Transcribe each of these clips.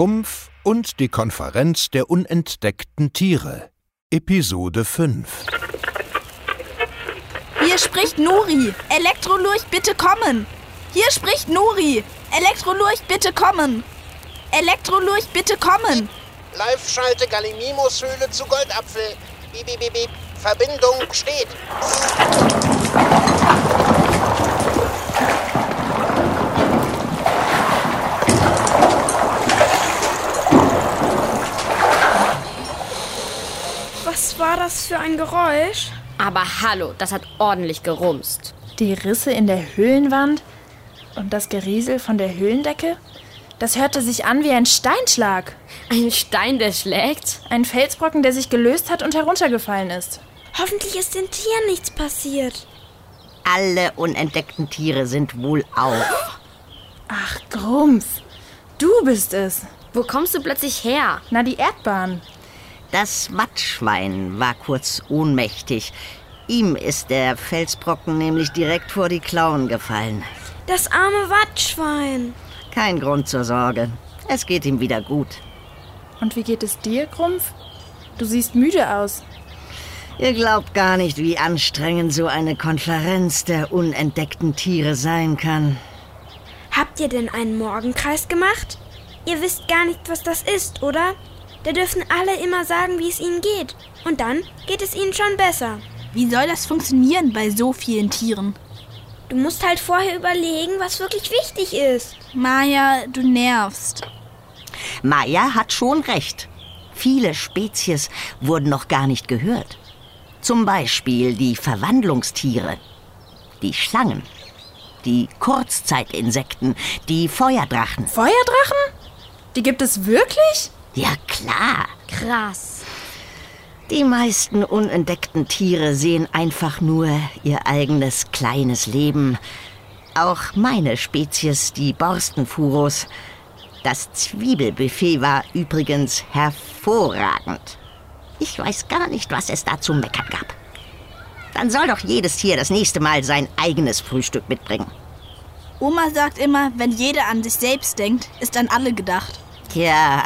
Grumpf und die Konferenz der unentdeckten Tiere. Episode 5. Hier spricht Nuri. Elektrolurch, bitte kommen. Hier spricht Nuri. Elektrolurch, bitte kommen. Elektrolurch, bitte kommen. Live-Schalte Gallimimus-Höhle zu Goldapfel. Bip, bip, bip, bip. Verbindung steht. Was war das für ein Geräusch? Aber hallo, das hat ordentlich gerumst. Die Risse in der Höhlenwand und das Geriesel von der Höhlendecke? Das hörte sich an wie ein Steinschlag. Ein Stein, der schlägt? Ein Felsbrocken, der sich gelöst hat und heruntergefallen ist. Hoffentlich ist den Tieren nichts passiert. Alle unentdeckten Tiere sind wohl auf. Ach, Grumpf. Du bist es. Wo kommst du plötzlich her? Na, die Erdbahn. Das Wattschwein war kurz ohnmächtig. Ihm ist der Felsbrocken nämlich direkt vor die Klauen gefallen. Das arme Wattschwein. Kein Grund zur Sorge. Es geht ihm wieder gut. Und wie geht es dir, Grumpf? Du siehst müde aus. Ihr glaubt gar nicht, wie anstrengend so eine Konferenz der unentdeckten Tiere sein kann. Habt ihr denn einen Morgenkreis gemacht? Ihr wisst gar nicht, was das ist, oder? Da dürfen alle immer sagen, wie es ihnen geht. Und dann geht es ihnen schon besser. Wie soll das funktionieren bei so vielen Tieren? Du musst halt vorher überlegen, was wirklich wichtig ist. Maja, du nervst. Maya hat schon recht. Viele Spezies wurden noch gar nicht gehört. Zum Beispiel die Verwandlungstiere, die Schlangen, die Kurzzeitinsekten, die Feuerdrachen. Feuerdrachen? Die gibt es wirklich? Ja klar. Krass. Die meisten unentdeckten Tiere sehen einfach nur ihr eigenes kleines Leben. Auch meine Spezies, die Borstenfuros. Das Zwiebelbuffet war übrigens hervorragend. Ich weiß gar nicht, was es da zu meckern gab. Dann soll doch jedes Tier das nächste Mal sein eigenes Frühstück mitbringen. Oma sagt immer, wenn jeder an sich selbst denkt, ist an alle gedacht. Tja,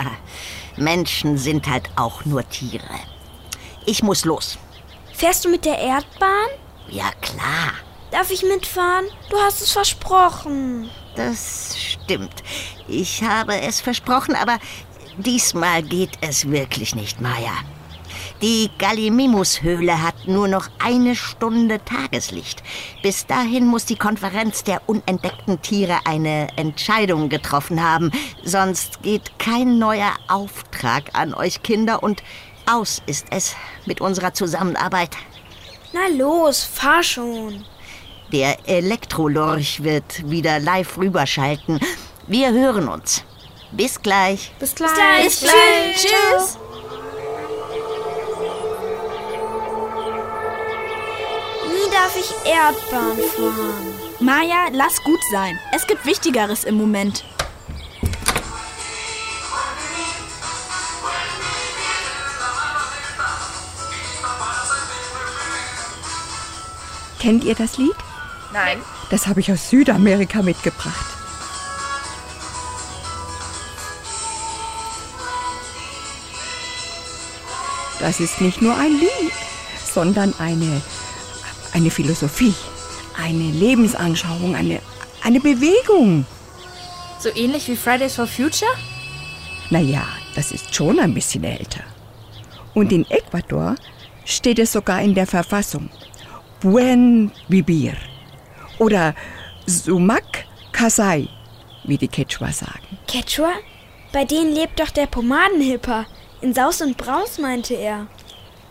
Menschen sind halt auch nur Tiere. Ich muss los. Fährst du mit der Erdbahn? Ja, klar. Darf ich mitfahren? Du hast es versprochen. Das stimmt. Ich habe es versprochen, aber diesmal geht es wirklich nicht, Maya. Die Gallimimus-Höhle hat nur noch eine Stunde Tageslicht. Bis dahin muss die Konferenz der unentdeckten Tiere eine Entscheidung getroffen haben. Sonst geht kein neuer Auftrag an euch Kinder und aus ist es mit unserer Zusammenarbeit. Na los, fahr schon. Der Elektrolorch wird wieder live rüberschalten. Wir hören uns. Bis gleich. Bis gleich. Bis gleich. Tschüss. Nie darf ich Erdbahn fahren. Maja, lass gut sein. Es gibt Wichtigeres im Moment. Kennt ihr das Lied? Nein. Das habe ich aus Südamerika mitgebracht. Das ist nicht nur ein Lied, sondern eine, eine Philosophie, eine Lebensanschauung, eine, eine Bewegung. So ähnlich wie Fridays for Future? Naja, das ist schon ein bisschen älter. Und in Ecuador steht es sogar in der Verfassung. Buen vivir. Oder Sumac Kasai, wie die Quechua sagen. Quechua? Bei denen lebt doch der Pomadenhipper. In Saus und Braus, meinte er.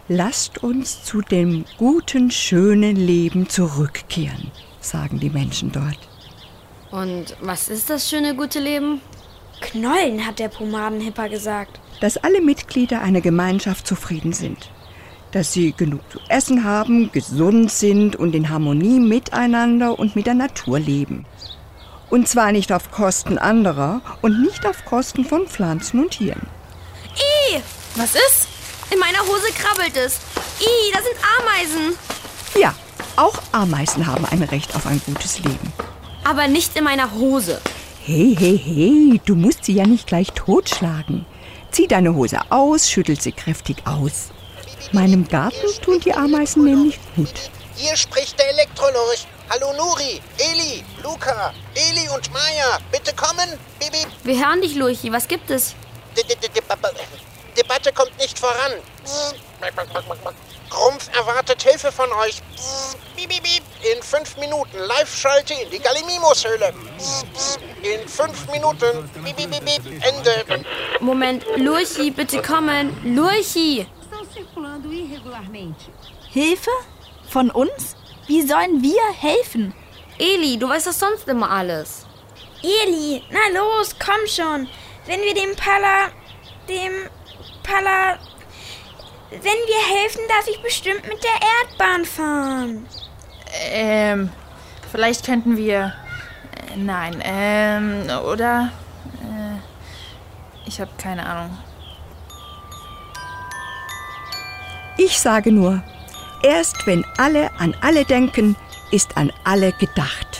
Lasst uns zu dem guten, schönen Leben zurückkehren, sagen die Menschen dort. Und was ist das schöne gute Leben? Knollen, hat der Pomadenhipper gesagt. Dass alle Mitglieder einer Gemeinschaft zufrieden sind. Dass sie genug zu essen haben, gesund sind und in Harmonie miteinander und mit der Natur leben. Und zwar nicht auf Kosten anderer und nicht auf Kosten von Pflanzen und Tieren. Ih, was ist? In meiner Hose krabbelt es. Ih, da sind Ameisen. Ja, auch Ameisen haben ein Recht auf ein gutes Leben. Aber nicht in meiner Hose. Hey, hey, hey, du musst sie ja nicht gleich totschlagen. Zieh deine Hose aus, schüttel sie kräftig aus. Meinem Garten tun die Ameisen nämlich gut. Hier spricht der Elektrolurch. Hallo Nuri, Eli, Luca, Eli und Maya. Bitte kommen. Bibi. Wir hören dich, Lurchi. Was gibt es? Debatte kommt nicht voran. Grumpf erwartet Hilfe von euch. In fünf Minuten Live-Schalte in die Gallimimus-Höhle. In fünf Minuten. Ende. Moment, Lurchi, bitte kommen. Lurchi! Hilfe? Von uns? Wie sollen wir helfen? Eli, du weißt doch sonst immer alles. Eli, na los, komm schon. Wenn wir dem Pala. dem Pala. Wenn wir helfen, darf ich bestimmt mit der Erdbahn fahren. Ähm, vielleicht könnten wir. äh, Nein, ähm, oder? Äh, ich habe keine Ahnung. Ich sage nur, erst wenn alle an alle denken, ist an alle gedacht.